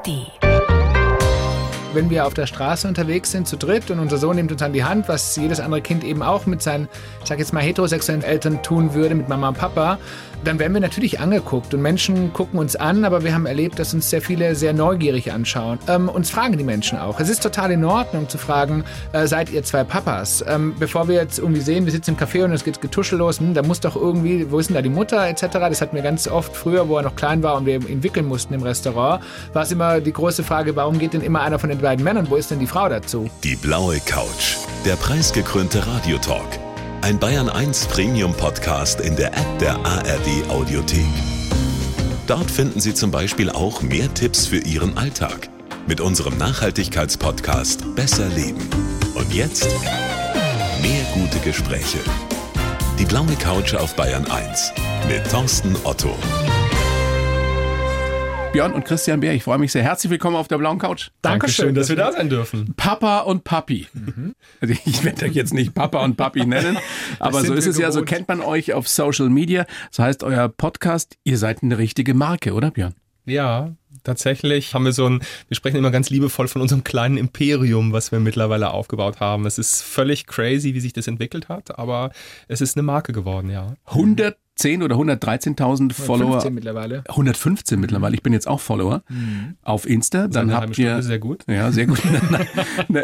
ARD. Wenn wir auf der Straße unterwegs sind, zu dritt und unser Sohn nimmt uns an die Hand, was jedes andere Kind eben auch mit seinen, ich sag jetzt mal, heterosexuellen Eltern tun würde, mit Mama und Papa, dann werden wir natürlich angeguckt und Menschen gucken uns an, aber wir haben erlebt, dass uns sehr viele sehr neugierig anschauen. Ähm, uns fragen die Menschen auch. Es ist total in Ordnung zu fragen, äh, seid ihr zwei Papas? Ähm, bevor wir jetzt irgendwie sehen, wir sitzen im Café und es geht Getuschel hm, da muss doch irgendwie, wo ist denn da die Mutter etc. Das hatten wir ganz oft früher, wo er noch klein war und wir ihn wickeln mussten im Restaurant, war es immer die große Frage, warum geht denn immer einer von den beiden Männern, wo ist denn die Frau dazu? Die blaue Couch, der preisgekrönte Radiotalk. Ein Bayern 1 Premium Podcast in der App der ARD Audiothek. Dort finden Sie zum Beispiel auch mehr Tipps für Ihren Alltag mit unserem Nachhaltigkeitspodcast Besser Leben. Und jetzt mehr gute Gespräche. Die blaue Couch auf Bayern 1 mit Thorsten Otto. Björn und Christian Bär, ich freue mich sehr. Herzlich willkommen auf der blauen Couch. Dankeschön, dass wir da sein dürfen. Papa und Papi. Also ich werde euch jetzt nicht Papa und Papi nennen, aber so ist es ja, so gewohnt. kennt man euch auf Social Media. Das heißt, euer Podcast, ihr seid eine richtige Marke, oder Björn? Ja, tatsächlich haben wir so ein, wir sprechen immer ganz liebevoll von unserem kleinen Imperium, was wir mittlerweile aufgebaut haben. Es ist völlig crazy, wie sich das entwickelt hat, aber es ist eine Marke geworden, ja. 110 oder 113.000 Follower. 15 mittlerweile. 115 mittlerweile. Ich bin jetzt auch Follower auf Insta. Dann eine habt ihr sehr gut. Ja, sehr gut. eine,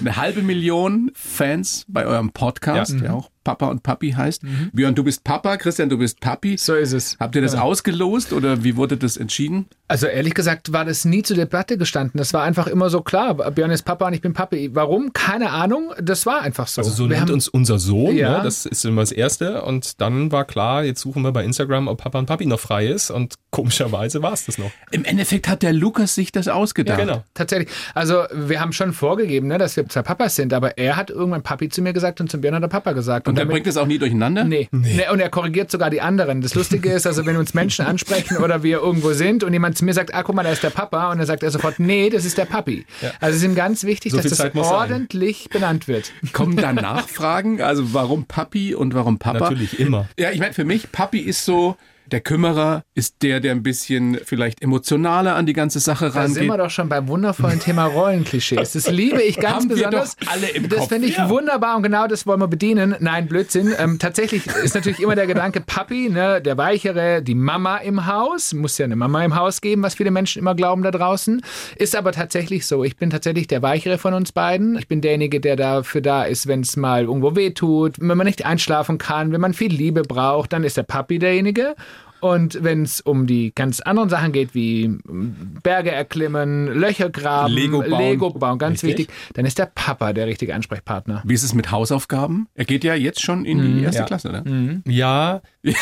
eine halbe Million Fans bei eurem Podcast, Ja. der auch Papa und Papi heißt. Björn, du bist Papa, Christian, du bist Papi. So ist es. Habt ihr das Ja. ausgelost oder wie wurde das entschieden? Also ehrlich gesagt war das nie zur Debatte gestanden. Das war einfach immer so klar. Björn ist Papa und ich bin Papi. Warum? Keine Ahnung. Das war einfach so. Also so Wir nennt haben- uns unser Sohn, Ja. ne? das ist immer das Erste. Und dann war klar, jetzt suchen wir bei Instagram, ob Papa und Papi noch frei ist. Und komischerweise war es das noch. Im Endeffekt hat der Lukas sich das ausgedacht. genau. Tatsächlich. Also wir haben schon vorgegeben, ne, dass wir zwei Papas sind, aber er hat irgendwann Papi zu mir gesagt und zum Björn hat er Papa gesagt. Und er bringt das auch nie durcheinander? Nee. nee. Und er korrigiert sogar die anderen. Das Lustige ist, also wenn uns Menschen ansprechen oder wir irgendwo sind und jemand zu mir sagt, ah, guck mal, da ist der Papa, und dann sagt er sofort, nee, das ist der Papi. Also es ist ihm ganz wichtig, So dass das muss sein. ordentlich benannt wird. Kommen da Nachfragen? Also warum Papi und warum Papa? Natürlich immer. Ja, ich meine, für mich, Papi ist so, der Kümmerer ist der, der ein bisschen vielleicht emotionaler an die ganze Sache Da sind rangeht. wir doch schon beim wundervollen Thema Rollenklischees. Das liebe ich ganz Haben wir besonders. doch alle im das finde ich Ja. wunderbar und genau das wollen wir bedienen. Nein, Blödsinn. Ähm, tatsächlich ist natürlich immer der Gedanke, Papi, ne, der Weichere, die Mama im Haus. Muss ja eine Mama im Haus geben, was viele Menschen immer glauben da draußen. Ist aber tatsächlich so. Ich bin tatsächlich der Weichere von uns beiden. Ich bin derjenige, der dafür da ist, wenn es mal irgendwo weh tut, wenn man nicht einschlafen kann, wenn man viel Liebe braucht, dann ist der Papi derjenige. Und wenn es um die ganz anderen Sachen geht, wie mm, Berge erklimmen, Löcher graben, Lego bauen. Lego bauen ganz Richtig. wichtig, dann ist der Papa der richtige Ansprechpartner. Wie ist es mit Hausaufgaben? Er geht ja jetzt schon in die erste Ja. Klasse, ne? Ja.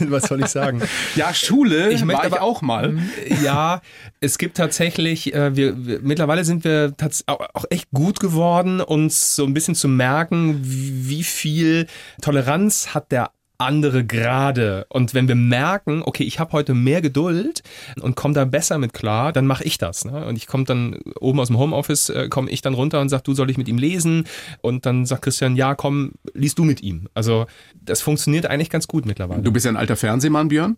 Was soll ich sagen? Ja, Schule Ich möchte war ich aber- auch mal. Ja, es gibt tatsächlich, äh, wir, wir mittlerweile sind wir auch echt gut geworden, uns so ein bisschen zu merken, wie, wie viel Toleranz hat der andere gerade. Und wenn wir merken, okay, ich habe heute mehr Geduld und komme da besser mit klar, dann mache ich das. Ne? Und ich komme dann oben aus dem Homeoffice, äh, komme ich dann runter und sag, du soll ich mit ihm lesen? Und dann sagt Christian, ja, komm, liest du mit ihm. Also das funktioniert eigentlich ganz gut mittlerweile. Du bist ja ein alter Fernsehmann, Björn.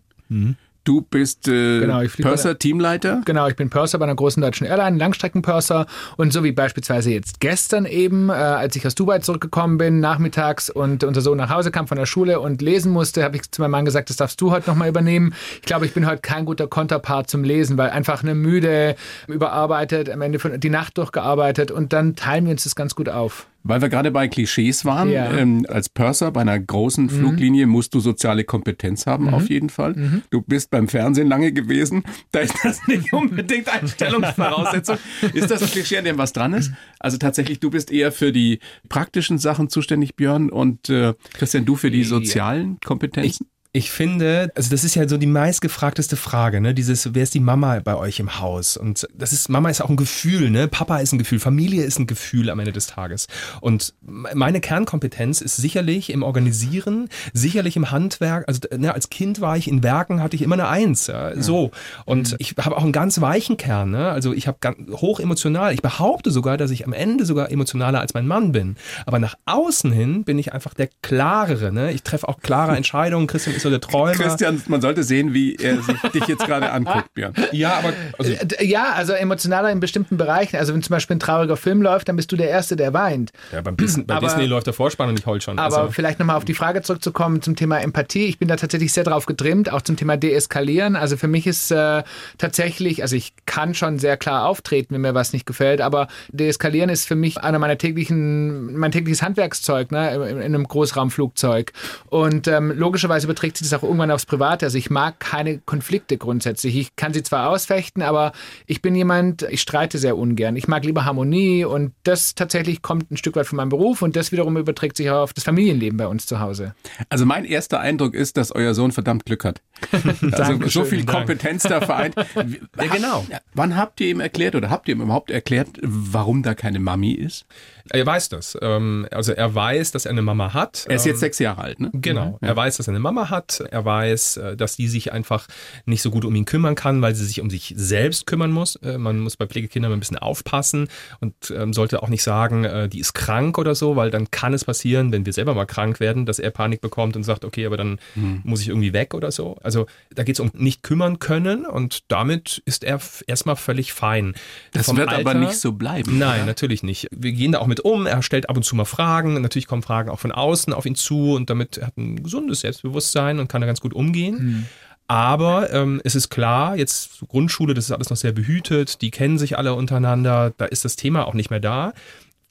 Du bist äh, Genau, Purser, Teamleiter. Genau, ich bin Purser bei einer großen deutschen Airline, Langstreckenpurser. Und so wie beispielsweise jetzt gestern eben, äh, als ich aus Dubai zurückgekommen bin, nachmittags und unser Sohn nach Hause kam von der Schule und lesen musste, habe ich zu meinem Mann gesagt, das darfst du heute nochmal übernehmen. Ich glaube, ich bin heute kein guter Konterpart zum Lesen, weil einfach eine müde, überarbeitet, am Ende von, die Nacht durchgearbeitet und dann teilen wir uns das ganz gut auf. Weil wir gerade bei Klischees waren, Ja. ähm, als Purser bei einer großen Fluglinie musst du soziale Kompetenz haben, auf jeden Fall. Du bist beim Fernsehen lange gewesen, da ist das nicht unbedingt Einstellungsvoraussetzung. ist das ein Klischee, an dem was dran ist? Also tatsächlich, du bist eher für die praktischen Sachen zuständig, Björn, und äh, Christian, du für die sozialen Kompetenzen? Ich finde, also das ist ja so die meistgefragteste Frage, ne? Dieses, wer ist die Mama bei euch im Haus? Und das ist, Mama ist auch ein Gefühl, ne? Papa ist ein Gefühl, Familie ist ein Gefühl am Ende des Tages. Und meine Kernkompetenz ist sicherlich im Organisieren, sicherlich im Handwerk. Also ne, als Kind war ich in Werken, hatte ich immer eine Eins, ja? so. Und ich habe auch einen ganz weichen Kern, ne? Also ich habe ganz hoch emotional. Ich behaupte sogar, dass ich am Ende sogar emotionaler als mein Mann bin. Aber nach außen hin bin ich einfach der klarere, ne? Ich treffe auch klare Entscheidungen. Christian ist so der Träumer. Christian, man sollte sehen, wie er sich dich jetzt gerade anguckt, Björn. Ja, aber also äh, ja, also emotionaler in bestimmten Bereichen. Also wenn zum Beispiel ein trauriger Film läuft, dann bist du der Erste, der weint. Ja, beim Disney, bei aber, Disney läuft der Vorspann und ich heul schon. Aber also. vielleicht nochmal auf die Frage zurückzukommen zum Thema Empathie. Ich bin da tatsächlich sehr drauf getrimmt, auch zum Thema Deeskalieren. Also für mich ist äh, tatsächlich, also ich kann schon sehr klar auftreten, wenn mir was nicht gefällt, aber Deeskalieren ist für mich einer meiner täglichen, mein tägliches Handwerkszeug ne, in, in einem Großraumflugzeug. Und ähm, logischerweise überträgt sich das auch irgendwann aufs Private. Also ich mag keine Konflikte grundsätzlich. Ich kann sie zwar ausfechten, aber ich bin jemand, ich streite sehr ungern. Ich mag lieber Harmonie und das tatsächlich kommt ein Stück weit von meinem Beruf und das wiederum überträgt sich auch auf das Familienleben bei uns zu Hause. Also mein erster Eindruck ist, dass euer Sohn verdammt Glück hat. also so viel Kompetenz da vereint. ja, genau. Wann habt ihr ihm erklärt oder habt ihr ihm überhaupt erklärt, warum da keine Mami ist? Er weiß das. Ähm, also er weiß, dass er eine Mama hat. Er ist jetzt ähm, sechs Jahre alt, ne? Genau. Ja. Er weiß, dass er eine Mama hat. Er weiß, äh, dass die sich einfach nicht so gut um ihn kümmern kann, weil sie sich um sich selbst kümmern muss. Äh, man muss bei Pflegekindern ein bisschen aufpassen und ähm, sollte auch nicht sagen, äh, die ist krank oder so, weil dann kann es passieren, wenn wir selber mal krank werden, dass er Panik bekommt und sagt, okay, aber dann hm. muss ich irgendwie weg oder so. Also da geht es um nicht kümmern können und damit ist er erstmal völlig fein. Das Vom wird Alter, aber nicht so bleiben. Nein, oder? natürlich nicht. Wir gehen da auch mit damit um. Er stellt ab und zu mal Fragen. Natürlich kommen Fragen auch von außen auf ihn zu und damit hat ein gesundes Selbstbewusstsein und kann da ganz gut umgehen. Mhm. Aber ähm, es ist klar, jetzt Grundschule, das ist alles noch sehr behütet, die kennen sich alle untereinander, da ist das Thema auch nicht mehr da.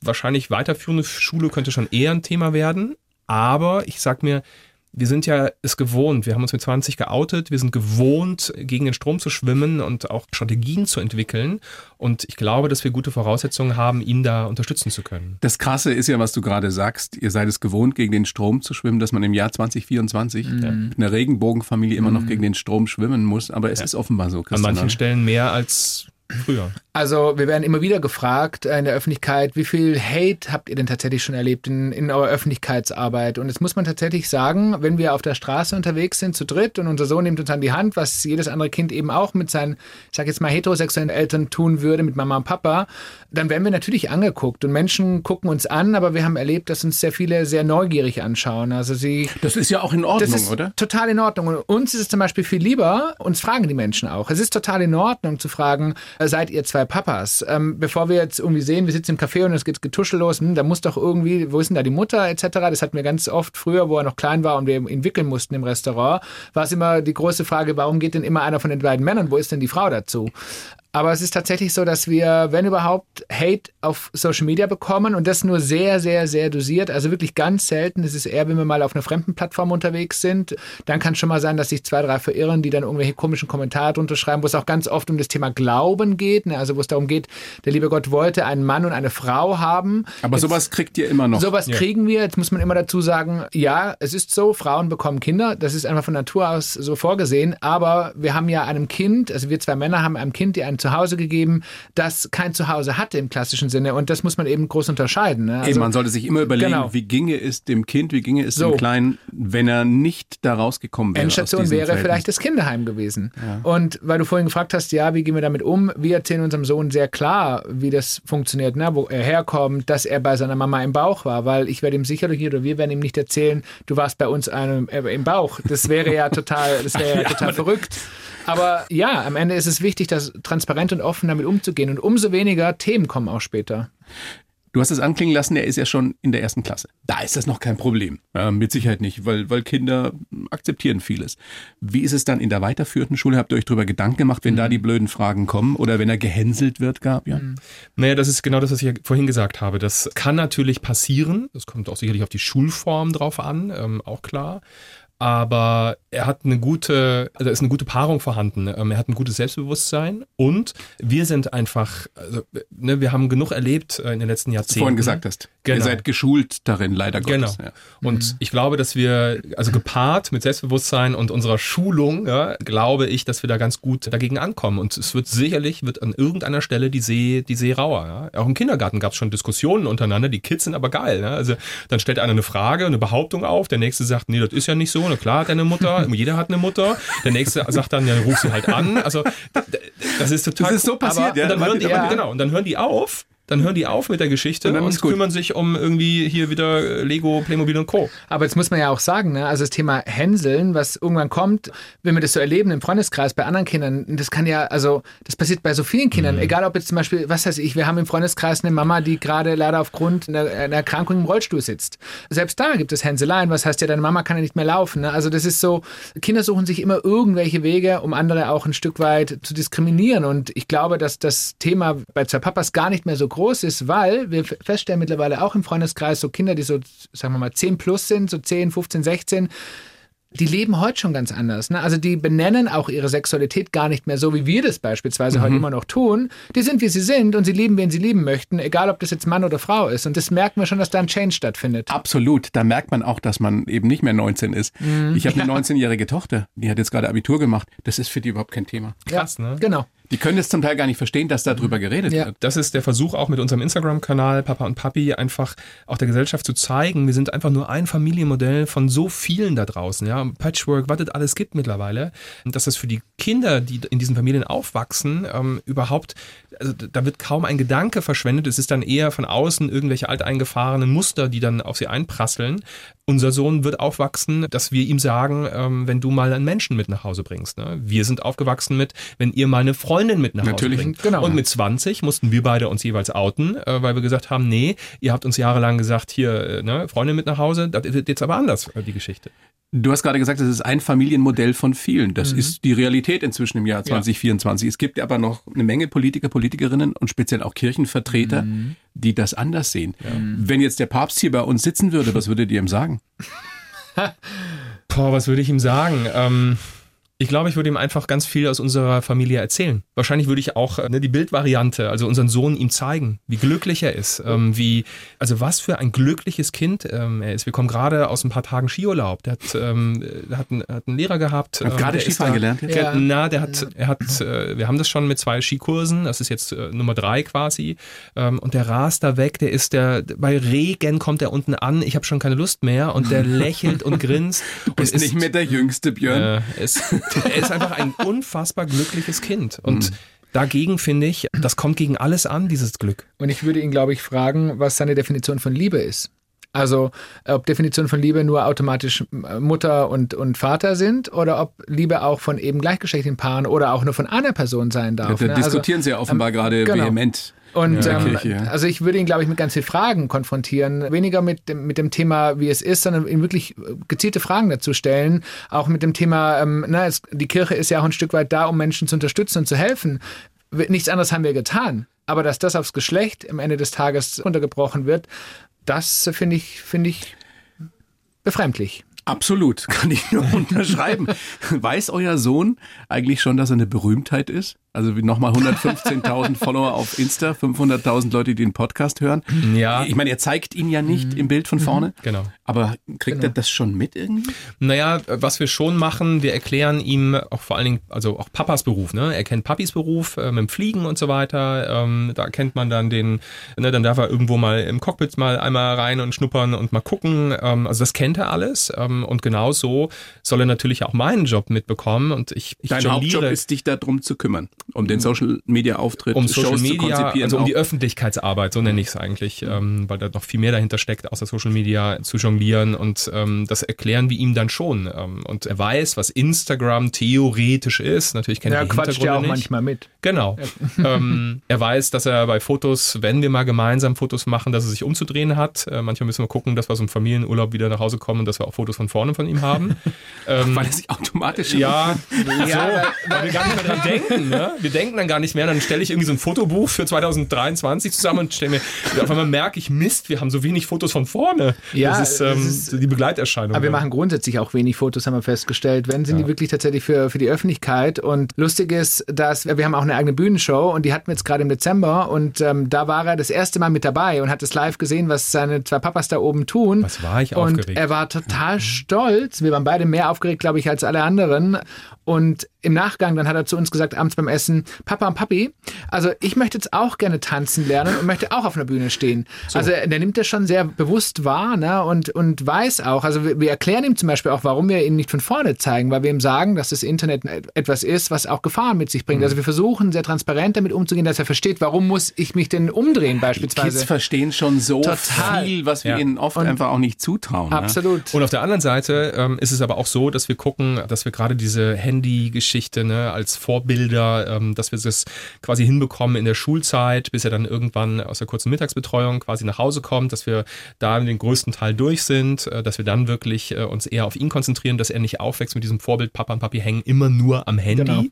Wahrscheinlich weiterführende Schule könnte schon eher ein Thema werden. Aber ich sag mir, wir sind ja es gewohnt. Wir haben uns mit 20 geoutet. Wir sind gewohnt, gegen den Strom zu schwimmen und auch Strategien zu entwickeln. Und ich glaube, dass wir gute Voraussetzungen haben, ihn da unterstützen zu können. Das Krasse ist ja, was du gerade sagst. Ihr seid es gewohnt, gegen den Strom zu schwimmen, dass man im Jahr 2024 mhm. mit einer Regenbogenfamilie immer noch mhm. gegen den Strom schwimmen muss. Aber es ja. ist offenbar so. Christian, An manchen Stellen mehr als früher. Also wir werden immer wieder gefragt in der Öffentlichkeit, wie viel Hate habt ihr denn tatsächlich schon erlebt in, in eurer Öffentlichkeitsarbeit? Und jetzt muss man tatsächlich sagen, wenn wir auf der Straße unterwegs sind zu dritt und unser Sohn nimmt uns an die Hand, was jedes andere Kind eben auch mit seinen, ich sag jetzt mal, heterosexuellen Eltern tun würde, mit Mama und Papa, dann werden wir natürlich angeguckt und Menschen gucken uns an, aber wir haben erlebt, dass uns sehr viele sehr neugierig anschauen. Also sie. Das ist ja auch in Ordnung, das ist oder? Total in Ordnung. Und uns ist es zum Beispiel viel lieber, uns fragen die Menschen auch. Es ist total in Ordnung zu fragen, seid ihr zwei Papas? Ähm, bevor wir jetzt irgendwie sehen, wir sitzen im Café und es geht Getuschel los, hm, da muss doch irgendwie, wo ist denn da die Mutter etc. Das hatten wir ganz oft früher, wo er noch klein war und wir ihn wickeln mussten im Restaurant, war es immer die große Frage, warum geht denn immer einer von den beiden Männern, wo ist denn die Frau dazu? Aber es ist tatsächlich so, dass wir, wenn überhaupt, Hate auf Social Media bekommen und das nur sehr, sehr, sehr dosiert. Also wirklich ganz selten. Es ist eher, wenn wir mal auf einer fremden Plattform unterwegs sind. Dann kann es schon mal sein, dass sich zwei, drei verirren, die dann irgendwelche komischen Kommentare drunter schreiben, wo es auch ganz oft um das Thema Glauben geht. Ne? Also wo es darum geht, der liebe Gott wollte einen Mann und eine Frau haben. Aber Jetzt, sowas kriegt ihr immer noch. Sowas ja. kriegen wir. Jetzt muss man immer dazu sagen, ja, es ist so, Frauen bekommen Kinder. Das ist einfach von Natur aus so vorgesehen. Aber wir haben ja einem Kind, also wir zwei Männer haben einem Kind, die einen Zuhause gegeben, das kein Zuhause hatte im klassischen Sinne. Und das muss man eben groß unterscheiden. Ne? Also, eben, man sollte sich immer überlegen, genau. wie ginge es dem Kind, wie ginge es so. dem Kleinen, wenn er nicht da rausgekommen wäre. Endstation wäre Verhältnis. vielleicht das Kinderheim gewesen. Ja. Und weil du vorhin gefragt hast, ja, wie gehen wir damit um? Wir erzählen unserem Sohn sehr klar, wie das funktioniert, ne? wo er herkommt, dass er bei seiner Mama im Bauch war, weil ich werde ihm sicherlich oder wir werden ihm nicht erzählen, du warst bei uns einem, äh, im Bauch. Das wäre ja total, das wäre ja, ja total verrückt. Aber ja, am Ende ist es wichtig, das transparent und offen damit umzugehen. Und umso weniger Themen kommen auch später. Du hast es anklingen lassen, er ist ja schon in der ersten Klasse. Da ist das noch kein Problem. Ja, mit Sicherheit nicht, weil, weil Kinder akzeptieren vieles. Wie ist es dann in der weiterführenden Schule? Habt ihr euch darüber Gedanken gemacht, wenn mhm. da die blöden Fragen kommen oder wenn er gehänselt wird, gab ja? Mhm. Naja, das ist genau das, was ich vorhin gesagt habe. Das kann natürlich passieren. Das kommt auch sicherlich auf die Schulform drauf an, ähm, auch klar aber er hat eine gute, da ist eine gute Paarung vorhanden. Ähm, er hat ein gutes Selbstbewusstsein und wir sind einfach, also, ne, wir haben genug erlebt äh, in den letzten Jahrzehnten. Was du vorhin gesagt hast. Genau. Ihr seid geschult darin, leider Gottes. Genau. Ja. Und mhm. ich glaube, dass wir, also gepaart mit Selbstbewusstsein und unserer Schulung, ja, glaube ich, dass wir da ganz gut dagegen ankommen. Und es wird sicherlich, wird an irgendeiner Stelle die See, die See rauer. Ja. Auch im Kindergarten gab es schon Diskussionen untereinander, die Kids sind aber geil. Ne? Also dann stellt einer eine Frage, eine Behauptung auf, der nächste sagt, nee, das ist ja nicht so na klar hat er eine Mutter, jeder hat eine Mutter. Der nächste sagt dann, ja, ruf sie halt an. Also das ist total Das ist so passiert, aber, ja. Und dann, hören die, ja. genau, und dann hören die auf dann hören die auf mit der Geschichte und, und kümmern sich um irgendwie hier wieder Lego, Playmobil und Co. Aber jetzt muss man ja auch sagen, ne, also das Thema Hänseln, was irgendwann kommt, wenn wir das so erleben im Freundeskreis bei anderen Kindern, das kann ja, also das passiert bei so vielen Kindern, mhm. egal ob jetzt zum Beispiel, was weiß ich, wir haben im Freundeskreis eine Mama, die gerade leider aufgrund einer, einer, Erkrankung im Rollstuhl sitzt. Selbst da gibt es Hänseleien, was heißt ja, deine Mama kann ja nicht mehr laufen. Ne? Also das ist so, Kinder suchen sich immer irgendwelche Wege, um andere auch ein Stück weit zu diskriminieren und ich glaube, dass das Thema bei zwei Papas gar nicht mehr so groß ist, weil wir feststellen mittlerweile auch im Freundeskreis so Kinder, die so, sagen wir mal, 10 plus sind, so 10, 15, 16, die leben heute schon ganz anders. Ne? Also die benennen auch ihre Sexualität gar nicht mehr so, wie wir das beispielsweise mhm. heute immer noch tun. Die sind, wie sie sind und sie lieben, wen sie lieben möchten, egal ob das jetzt Mann oder Frau ist. Und das merken wir schon, dass da ein Change stattfindet. Absolut. Da merkt man auch, dass man eben nicht mehr 19 ist. Mhm. Ich habe eine ja. 19-jährige Tochter, die hat jetzt gerade Abitur gemacht. Das ist für die überhaupt kein Thema. Krass, ja, ne? Genau. Die können es zum Teil gar nicht verstehen, dass darüber geredet ja. wird. Das ist der Versuch auch mit unserem Instagram-Kanal Papa und Papi einfach auch der Gesellschaft zu zeigen, wir sind einfach nur ein Familienmodell von so vielen da draußen, ja, Patchwork, was es alles gibt mittlerweile, und dass das für die Kinder, die in diesen Familien aufwachsen, ähm, überhaupt, also da wird kaum ein Gedanke verschwendet, es ist dann eher von außen irgendwelche alteingefahrenen Muster, die dann auf sie einprasseln. Unser Sohn wird aufwachsen, dass wir ihm sagen, ähm, wenn du mal einen Menschen mit nach Hause bringst. Ne? Wir sind aufgewachsen mit, wenn ihr mal eine Freundin mit nach Hause Natürlich, bringt. Genau. Und mit 20 mussten wir beide uns jeweils outen, äh, weil wir gesagt haben, nee, ihr habt uns jahrelang gesagt, hier, äh, ne, Freundin mit nach Hause, das wird jetzt aber anders, äh, die Geschichte. Du hast gerade gesagt, das ist ein Familienmodell von vielen. Das mhm. ist die Realität inzwischen im Jahr 2024. Ja. Es gibt aber noch eine Menge Politiker, Politikerinnen und speziell auch Kirchenvertreter, mhm. Die das anders sehen. Ja. Wenn jetzt der Papst hier bei uns sitzen würde, was würdet ihr ihm sagen? Boah, was würde ich ihm sagen? Ähm ich glaube, ich würde ihm einfach ganz viel aus unserer Familie erzählen. Wahrscheinlich würde ich auch äh, ne, die Bildvariante, also unseren Sohn ihm zeigen, wie glücklich er ist, ähm, wie, also was für ein glückliches Kind ähm, er ist. Wir kommen gerade aus ein paar Tagen Skiurlaub. Der hat, ähm, der hat, einen, hat einen Lehrer gehabt. Hat ähm, gerade Skifahren gelernt? Jetzt? Ja. Na, der hat, er hat, äh, wir haben das schon mit zwei Skikursen. Das ist jetzt äh, Nummer drei quasi. Ähm, und der rast da weg. Der ist der, bei Regen kommt er unten an. Ich habe schon keine Lust mehr. Und der lächelt und grinst. Du bist und nicht mehr der Jüngste, Björn. Äh, ist, er ist einfach ein unfassbar glückliches Kind. Und mhm. Dagegen finde ich, das kommt gegen alles an, dieses Glück. Und ich würde ihn, glaube ich, fragen, was seine Definition von Liebe ist. Also ob Definition von Liebe nur automatisch Mutter und, und Vater sind oder ob Liebe auch von eben gleichgeschlechtlichen Paaren oder auch nur von einer Person sein darf. Ja, da ne? diskutieren also, Sie ja offenbar ähm, gerade genau. vehement. Und ja, ähm, Kirche, ja. also ich würde ihn, glaube ich, mit ganz vielen Fragen konfrontieren. Weniger mit dem, mit dem Thema, wie es ist, sondern ihm wirklich gezielte Fragen dazu stellen. Auch mit dem Thema, ähm, na, es, die Kirche ist ja auch ein Stück weit da, um Menschen zu unterstützen und zu helfen. Nichts anderes haben wir getan. Aber dass das aufs Geschlecht am Ende des Tages runtergebrochen wird, das finde ich, finde ich befremdlich. Absolut, kann ich nur unterschreiben. Weiß euer Sohn eigentlich schon, dass er eine Berühmtheit ist? Also nochmal 115.000 Follower auf Insta, 500.000 Leute, die den Podcast hören. Ja. Ich meine, er zeigt ihn ja nicht mhm. im Bild von vorne. Genau. Aber kriegt genau. er das schon mit irgendwie? Naja, was wir schon machen, wir erklären ihm auch vor allen Dingen, also auch Papas Beruf. Ne? Er kennt Papis Beruf äh, mit dem Fliegen und so weiter. Ähm, da kennt man dann den, ne, dann darf er irgendwo mal im Cockpit mal einmal rein und schnuppern und mal gucken. Ähm, also das kennt er alles. Ähm, und genau so soll er natürlich auch meinen Job mitbekommen. Und ich, ich Dein Hauptjob ist, dich darum zu kümmern um den Social Media Auftritt, um Social Shows Media, zu konzipieren. Also um auch. die Öffentlichkeitsarbeit, so nenne ich es eigentlich, ähm, weil da noch viel mehr dahinter steckt, außer Social Media zu jonglieren und ähm, das erklären wir ihm dann schon. Ähm, und er weiß, was Instagram theoretisch ist. Natürlich kennt er die quatscht ja auch nicht. manchmal mit. Genau. ähm, er weiß, dass er bei Fotos, wenn wir mal gemeinsam Fotos machen, dass er sich umzudrehen hat. Äh, manchmal müssen wir gucken, dass wir so im Familienurlaub wieder nach Hause kommen und dass wir auch Fotos von vorne von ihm haben. ähm, weil er sich automatisch ja, ja, so, weil wir gar nicht mehr dran denken. Ne? Wir denken dann gar nicht mehr. Dann stelle ich irgendwie so ein Fotobuch für 2023 zusammen und stelle mir, auf einmal merke ich, Mist, wir haben so wenig Fotos von vorne. Ja, das ist, ähm, ist die Begleiterscheinung. Aber wir machen grundsätzlich auch wenig Fotos, haben wir festgestellt. Wenn, sind ja. die wirklich tatsächlich für, für die Öffentlichkeit. Und lustig ist, dass wir haben auch eine eigene Bühnenshow und die hatten wir jetzt gerade im Dezember und ähm, da war er das erste Mal mit dabei und hat es live gesehen, was seine zwei Papas da oben tun. Was war ich und aufgeregt. er war total stolz. Wir waren beide mehr aufgeregt, glaube ich, als alle anderen. Und im Nachgang, dann hat er zu uns gesagt, abends beim Essen, müssen, Papa und Papi, also ich möchte jetzt auch gerne tanzen lernen und möchte auch auf einer Bühne stehen. So. Also der nimmt das schon sehr bewusst wahr ne? und, und weiß auch, also wir, wir erklären ihm zum Beispiel auch, warum wir ihn nicht von vorne zeigen, weil wir ihm sagen, dass das Internet etwas ist, was auch Gefahren mit sich bringt. Mhm. Also wir versuchen sehr transparent damit umzugehen, dass er versteht, warum muss ich mich denn umdrehen beispielsweise. Die Kids verstehen schon so Total. viel, was wir ja. ihnen oft und einfach auch nicht zutrauen. Ne? Absolut. Ne? Und auf der anderen Seite ähm, ist es aber auch so, dass wir gucken, dass wir gerade diese Handy-Geschichte ne, als Vorbilder, ähm, dass wir das quasi hinbekommen in der Schulzeit, bis er dann irgendwann aus der kurzen Mittagsbetreuung quasi nach Hause kommt, dass wir da den größten Teil durch sind, äh, dass wir dann wirklich äh, uns eher auf ihn konzentrieren, dass er nicht aufwächst mit diesem Vorbild Papa und Papi hängen immer nur am Handy, genau.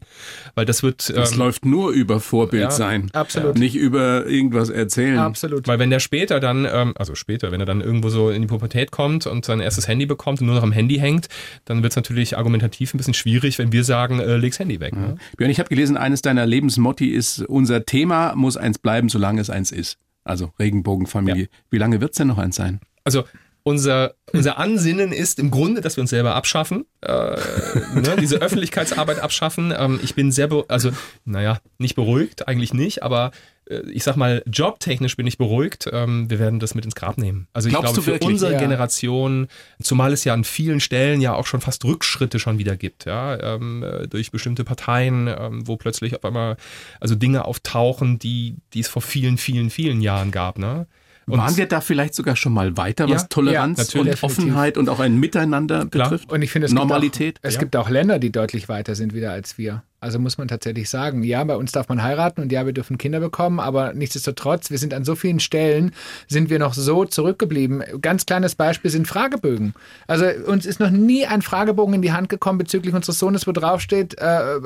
weil das wird das ähm, läuft nur über Vorbild ja, sein, absolut, nicht über irgendwas erzählen, absolut, weil wenn der später dann ähm, also später, wenn er dann irgendwo so in die Pubertät kommt und sein erstes Handy bekommt und nur noch am Handy hängt, dann wird es natürlich argumentativ ein bisschen schwierig, wenn wir sagen, äh, leg's Handy weg. Ne? Björn, ich habe gelesen, eines deiner Lebensmotti ist, unser Thema muss eins bleiben, solange es eins ist. Also Regenbogenfamilie. Ja. Wie lange wird es denn noch eins sein? Also unser, unser Ansinnen ist im Grunde, dass wir uns selber abschaffen, äh, ne, diese Öffentlichkeitsarbeit abschaffen. Ähm, ich bin sehr, also naja, nicht beruhigt, eigentlich nicht, aber äh, ich sag mal, jobtechnisch bin ich beruhigt. Ähm, wir werden das mit ins Grab nehmen. Also ich Glaubst glaube, für wirklich? unsere ja. Generation, zumal es ja an vielen Stellen ja auch schon fast Rückschritte schon wieder gibt, ja, ähm, äh, durch bestimmte Parteien, ähm, wo plötzlich auf einmal also Dinge auftauchen, die, die es vor vielen, vielen, vielen Jahren gab, ne? Und Waren wir da vielleicht sogar schon mal weiter, was ja, Toleranz ja, und Offenheit und auch ein Miteinander Klar. betrifft? Und ich finde, es Normalität. Gibt auch, es ja. gibt auch Länder, die deutlich weiter sind wieder als wir. Also muss man tatsächlich sagen, ja, bei uns darf man heiraten und ja, wir dürfen Kinder bekommen, aber nichtsdestotrotz, wir sind an so vielen Stellen, sind wir noch so zurückgeblieben. Ganz kleines Beispiel sind Fragebögen. Also uns ist noch nie ein Fragebogen in die Hand gekommen bezüglich unseres Sohnes, wo draufsteht äh,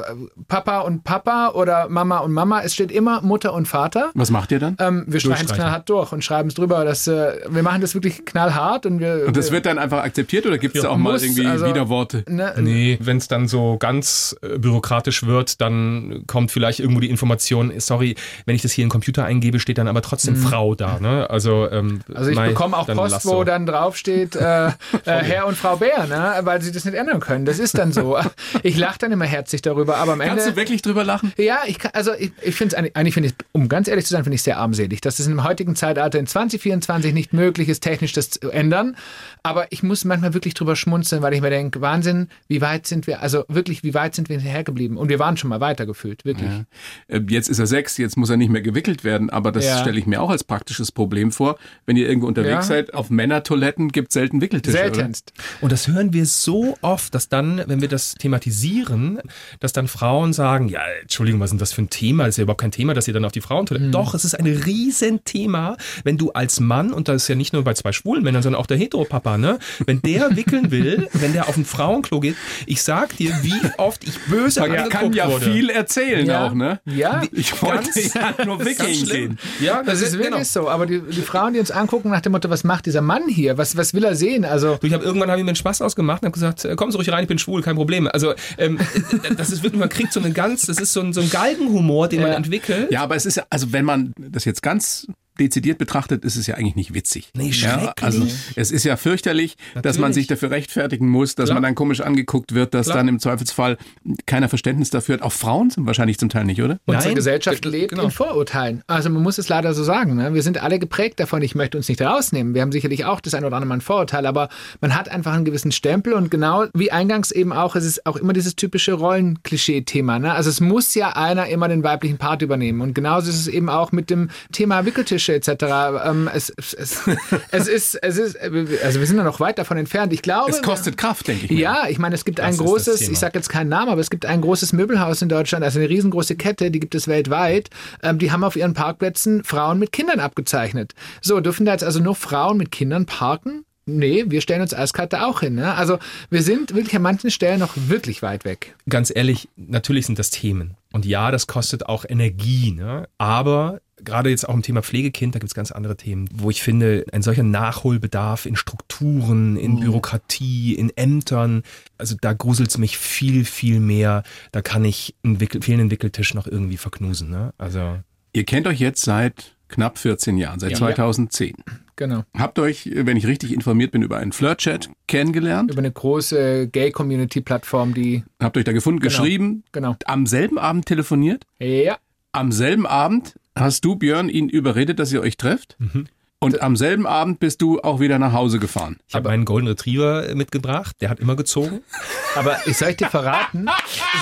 Papa und Papa oder Mama und Mama. Es steht immer Mutter und Vater. Was macht ihr dann? Ähm, wir streichen es knallhart durch und schreiben es drüber. Dass, äh, wir machen das wirklich knallhart und wir. Und das wird dann einfach akzeptiert oder gibt es ja, auch mal irgendwie also, Widerworte? Ne, nee, wenn es dann so ganz äh, bürokratisch wird, wird, dann kommt vielleicht irgendwo die Information, sorry, wenn ich das hier in den Computer eingebe, steht dann aber trotzdem mhm. Frau da. Ne? Also, ähm, also ich mei, bekomme auch Post, wo dann draufsteht äh, äh, Herr und Frau Bär, ne? weil sie das nicht ändern können. Das ist dann so. Ich lache dann immer herzlich darüber, aber am Ende... Kannst du wirklich drüber lachen? Ja, ich kann, also ich, ich finde es eigentlich, finde ich, um ganz ehrlich zu sein, finde ich sehr armselig, dass es im heutigen Zeitalter in 2024 nicht möglich ist, technisch das zu ändern. Aber ich muss manchmal wirklich drüber schmunzeln, weil ich mir denke, Wahnsinn, wie weit sind wir, also wirklich, wie weit sind wir hergeblieben? Und wir waren schon mal weitergefühlt, wirklich. Ja. Äh, jetzt ist er sechs, jetzt muss er nicht mehr gewickelt werden, aber das ja. stelle ich mir auch als praktisches Problem vor. Wenn ihr irgendwo unterwegs ja. seid, auf Männertoiletten gibt es selten Wickeltische. Seltenst. Oder? Und das hören wir so oft, dass dann, wenn wir das thematisieren, dass dann Frauen sagen, ja, Entschuldigung, was ist denn das für ein Thema? Das ist ja überhaupt kein Thema, dass ihr dann auf die Frauentoilette. Mhm. Doch, es ist ein Riesenthema, wenn du als Mann, und das ist ja nicht nur bei zwei schwulen Männern, sondern auch der Heteropapa, ne? Wenn der wickeln will, wenn der auf ein Frauenklo geht, ich sag dir, wie oft ich böse angeguckt kann ja wurde. viel erzählen ja. auch, ne? Ja. Ich wollte ja nur wickeln gehen. Ja, das, das ist wirklich genau. so. Aber die, die, Frauen, die uns angucken nach dem Motto, was macht dieser Mann hier? Was, was will er sehen? Also du, ich habe irgendwann habe ich mir einen Spaß ausgemacht und habe gesagt, äh, kommen Sie ruhig rein, ich bin schwul, kein Problem. Also ähm, das ist wirklich, man kriegt so einen ganz, das ist so ein, so ein Galgenhumor, den ja. man entwickelt. Ja, aber es ist, also wenn man das jetzt ganz dezidiert betrachtet ist es ja eigentlich nicht witzig. Nee, schrecklich. Ja, also es ist ja fürchterlich, Natürlich. dass man sich dafür rechtfertigen muss, dass Klar. man dann komisch angeguckt wird, dass Klar. dann im Zweifelsfall keiner Verständnis dafür hat. Auch Frauen sind wahrscheinlich zum Teil nicht, oder? Unsere Nein, Gesellschaft lebt genau. in Vorurteilen. Also man muss es leider so sagen. Ne? Wir sind alle geprägt davon. Ich möchte uns nicht rausnehmen. Wir haben sicherlich auch das ein oder andere Mal ein Vorurteil, aber man hat einfach einen gewissen Stempel und genau wie eingangs eben auch, es ist auch immer dieses typische Rollenklischee-Thema. Ne? Also es muss ja einer immer den weiblichen Part übernehmen und genauso ist es eben auch mit dem Thema Wickeltische etc. Ähm, es, es, es, ist, es ist, also wir sind ja noch weit davon entfernt. Ich glaube. Es kostet Kraft, denke ich. Mir. Ja, ich meine, es gibt das ein großes, ich sage jetzt keinen Namen, aber es gibt ein großes Möbelhaus in Deutschland, also eine riesengroße Kette, die gibt es weltweit. Ähm, die haben auf ihren Parkplätzen Frauen mit Kindern abgezeichnet. So, dürfen da jetzt also nur Frauen mit Kindern parken? Nee, wir stellen uns eiskalt da auch hin. Ne? Also wir sind wirklich an manchen Stellen noch wirklich weit weg. Ganz ehrlich, natürlich sind das Themen. Und ja, das kostet auch Energie. Ne? Aber gerade jetzt auch im Thema Pflegekind, da gibt es ganz andere Themen, wo ich finde, ein solcher Nachholbedarf in Strukturen, in mhm. Bürokratie, in Ämtern, also da gruselt es mich viel, viel mehr. Da kann ich einen Wickel, fehlenden Wickeltisch noch irgendwie verknusen. Ne? Also Ihr kennt euch jetzt seit knapp 14 Jahren, seit ja. 2010. Genau. Habt euch, wenn ich richtig informiert bin, über einen Flirt-Chat kennengelernt? Über eine große Gay-Community-Plattform, die. Habt euch da gefunden, Genau. geschrieben, Genau. am selben Abend telefoniert? Ja. Am selben Abend hast du, Björn, ihn überredet, dass ihr euch trefft? Und am selben Abend bist du auch wieder nach Hause gefahren. Ich habe einen Golden Retriever mitgebracht, der hat immer gezogen. Aber ich soll ich dir verraten.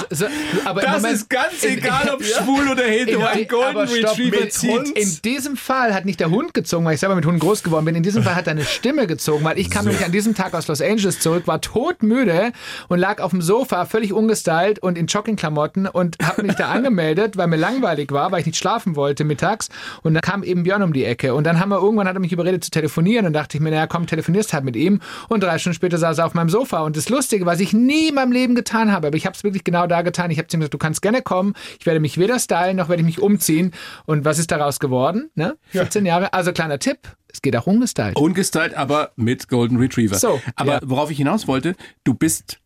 so, so, aber im Moment, ganz in- ja. schwul oder In, aber stopp, mit Hund. In diesem Fall hat nicht der Hund gezogen, weil ich selber mit Hunden groß geworden bin. In diesem Fall hat deine Stimme gezogen, weil ich kam nämlich an diesem Tag aus Los Angeles zurück, war todmüde und lag auf dem Sofa, völlig ungestylt und in Joggingklamotten und habe mich da angemeldet, weil mir langweilig war, weil ich nicht schlafen wollte mittags. Und dann kam eben Björn um die Ecke. Und dann haben wir irgendwann hat er mich überredet zu telefonieren und dachte ich mir, naja, komm, telefonierst halt mit ihm. Und drei Stunden später saß er auf meinem Sofa. Und das Lustige, was ich nie in meinem Leben getan habe, aber ich habe es wirklich genau da getan. Ich habe zu ihm gesagt, du kannst gerne kommen. Ich werde mich weder stylen, noch werde ich mich umziehen. Und was ist daraus geworden? Ne? 14 Jahre. Also kleiner Tipp, es geht auch ungestylt. Ungestylt, aber mit Golden Retriever. So, aber ja. worauf ich hinaus wollte, du bist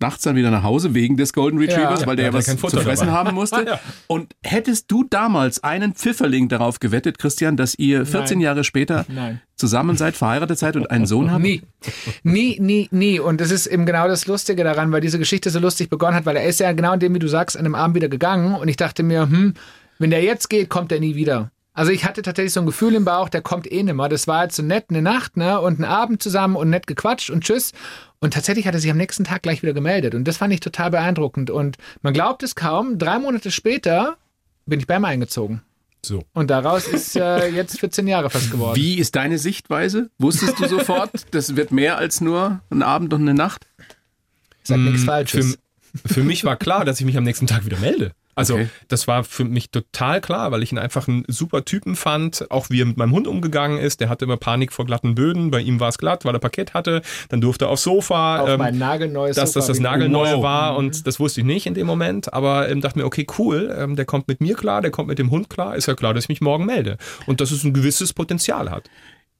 nachts dann wieder nach Hause wegen des Golden Retrievers, Ja. weil der Ja, ja was zu fressen dabei. haben musste. Und hättest du damals einen Pfifferling darauf gewettet, Christian, dass ihr 14 Nein. Jahre später Nein. zusammen seid, verheiratet seid und einen Sohn habt? Nie. Nie, nie, nie. Und das ist eben genau das Lustige daran, weil diese Geschichte so lustig begonnen hat, weil er ist ja genau in dem, wie du sagst, an dem Abend wieder gegangen. Und ich dachte mir, hm, wenn der jetzt geht, kommt er nie wieder. Also ich hatte tatsächlich so ein Gefühl im Bauch, der kommt eh nimmer. Das war jetzt so nett eine Nacht, ne? Und ein Abend zusammen und nett gequatscht und tschüss. Und tatsächlich hat er sich am nächsten Tag gleich wieder gemeldet. Und das fand ich total beeindruckend. Und man glaubt es kaum, drei Monate später bin ich bei ihm eingezogen. So. Und daraus ist äh, jetzt 14 Jahre fast geworden. Wie ist deine Sichtweise? Wusstest du sofort, das wird mehr als nur ein Abend und eine Nacht? Sag nichts Für, Falsches. für mich war klar, dass ich mich am nächsten Tag wieder melde. Also Okay. das war für mich total klar, weil ich ihn einfach einen super Typen fand, auch wie er mit meinem Hund umgegangen ist. Der hatte immer Panik vor glatten Böden, bei ihm war es glatt, weil er Parkett hatte. Dann durfte er aufs Sofa. Auf ähm, mein nagelneues dass das Sofa das wieder. nagelneue Wow. war und das wusste ich nicht in dem Moment, aber ähm, dachte mir, okay, cool, ähm, der kommt mit mir klar, der kommt mit dem Hund klar, ist ja klar, dass ich mich morgen melde und dass es ein gewisses Potenzial hat.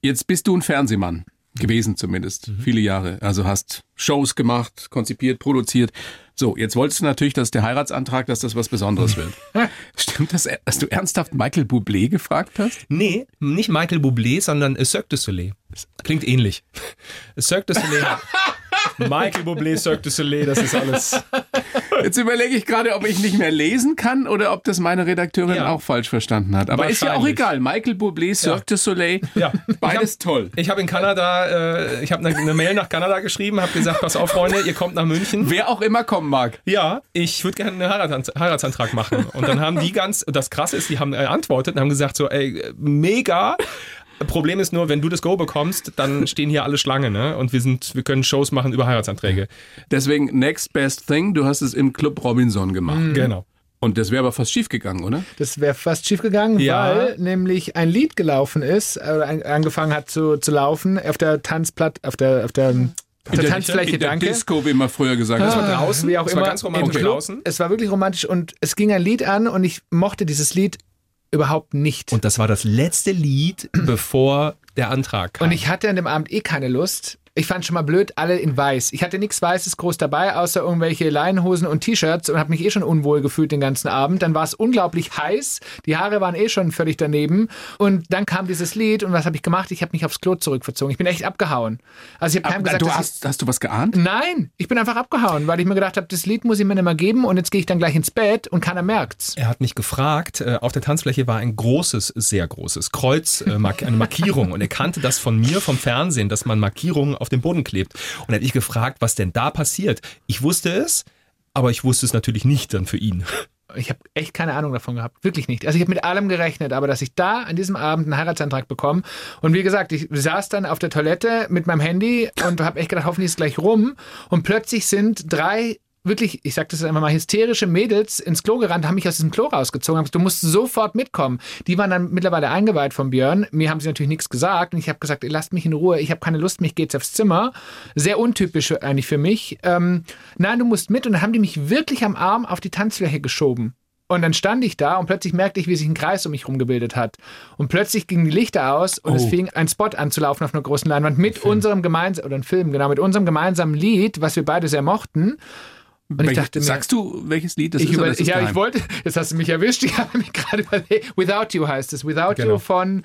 Jetzt bist du ein Fernsehmann. Gewesen zumindest, viele Jahre. Also hast Shows gemacht, konzipiert, produziert. So, jetzt wolltest du natürlich, dass der Heiratsantrag, dass das was Besonderes wird. Stimmt das, dass du ernsthaft Michael Bublé gefragt hast? Nee, nicht Michael Bublé, sondern Cirque du Soleil. Klingt ähnlich. Cirque du Soleil. Michael Bublé, Cirque du Soleil, das ist alles. Jetzt überlege ich gerade, ob ich nicht mehr lesen kann oder ob das meine Redakteurin Ja. auch falsch verstanden hat. Aber ist ja auch egal. Michael Bublé, Cirque du Soleil, Ja. beides toll. Ich habe in Kanada, äh, ich habe eine, eine Mail nach Kanada geschrieben, habe gesagt, pass auf, Freunde, ihr kommt nach München. Wer auch immer kommen mag. Ja, ich würde gerne einen Heiratsan- Heiratsantrag machen. Und dann haben die ganz, das Krasse ist, die haben geantwortet und haben gesagt so, ey, mega. Problem ist nur, wenn du das Go bekommst, dann stehen hier alle Schlange, ne? Und wir sind, wir können Shows machen über Heiratsanträge. Deswegen Next Best Thing, du hast es im Club Robinson gemacht. Genau. Und das wäre aber fast schief gegangen, oder? Das wäre fast schief gegangen, Ja. weil nämlich ein Lied gelaufen ist, äh, an- angefangen hat zu, zu laufen auf der Tanzplatt, auf der, auf der, auf der, Tanzfläche, In der danke. Disco, wie man früher gesagt hat. war draußen, Wie auch es immer. war ganz romantisch Club. draußen. Es war wirklich romantisch und es ging ein Lied an und ich mochte dieses Lied überhaupt nicht. Und das war das letzte Lied, bevor der Antrag kam. Und ich hatte an dem Abend eh keine Lust. Ich fand schon mal blöd, alle in weiß. Ich hatte nichts Weißes groß dabei, außer irgendwelche Leinenhosen und T-Shirts und habe mich eh schon unwohl gefühlt den ganzen Abend. Dann war es unglaublich heiß. Die Haare waren eh schon völlig daneben. Und dann kam dieses Lied und was habe ich gemacht? Ich habe mich aufs Klo zurückverzogen. Ich bin echt abgehauen. Also ich habe gesagt, du hast, hast du was geahnt? Nein, ich bin einfach abgehauen, weil ich mir gedacht habe, das Lied muss ich mir nicht mehr geben und jetzt gehe ich dann gleich ins Bett und keiner merkt's. Er hat mich gefragt, äh, auf der Tanzfläche war ein großes, sehr großes Kreuz, äh, mark eine Markierung. Und er kannte das von mir vom Fernsehen, dass man Markierungen auf dem Boden klebt. Und er hat mich gefragt, was denn da passiert. Ich wusste es, aber ich wusste es natürlich nicht dann für ihn. Ich habe echt keine Ahnung davon gehabt. Wirklich nicht. Also ich habe mit allem gerechnet, aber dass ich da an diesem Abend einen Heiratsantrag bekomme. Und wie gesagt, ich saß dann auf der Toilette mit meinem Handy und habe echt gedacht, hoffentlich ist es gleich rum. Und plötzlich sind drei wirklich, ich sag das einfach mal, hysterische Mädels ins Klo gerannt, haben mich aus diesem Klo rausgezogen, haben gesagt, du musst sofort mitkommen. Die waren dann mittlerweile eingeweiht von Björn. Mir haben sie natürlich nichts gesagt und ich habe gesagt, lasst mich in Ruhe, ich habe keine Lust, mich geht's aufs Zimmer. Sehr untypisch eigentlich für mich. Ähm, nein, du musst mit und dann haben die mich wirklich am Arm auf die Tanzfläche geschoben. Und dann stand ich da und plötzlich merkte ich, wie sich ein Kreis um mich herum gebildet hat. Und plötzlich gingen die Lichter aus und es fing ein Spot an zu laufen auf einer großen Leinwand mit unserem gemeinsamen, oder ein Film, genau, mit unserem gemeinsamen Lied, was wir beide sehr mochten. Und ich Welche- dachte mir, Sagst du, welches Lied das ich ist? über, ist ja, ich geheim? wollte, jetzt hast du mich erwischt, ich habe mich gerade überlegt, Without You heißt es, Without You Genau. von,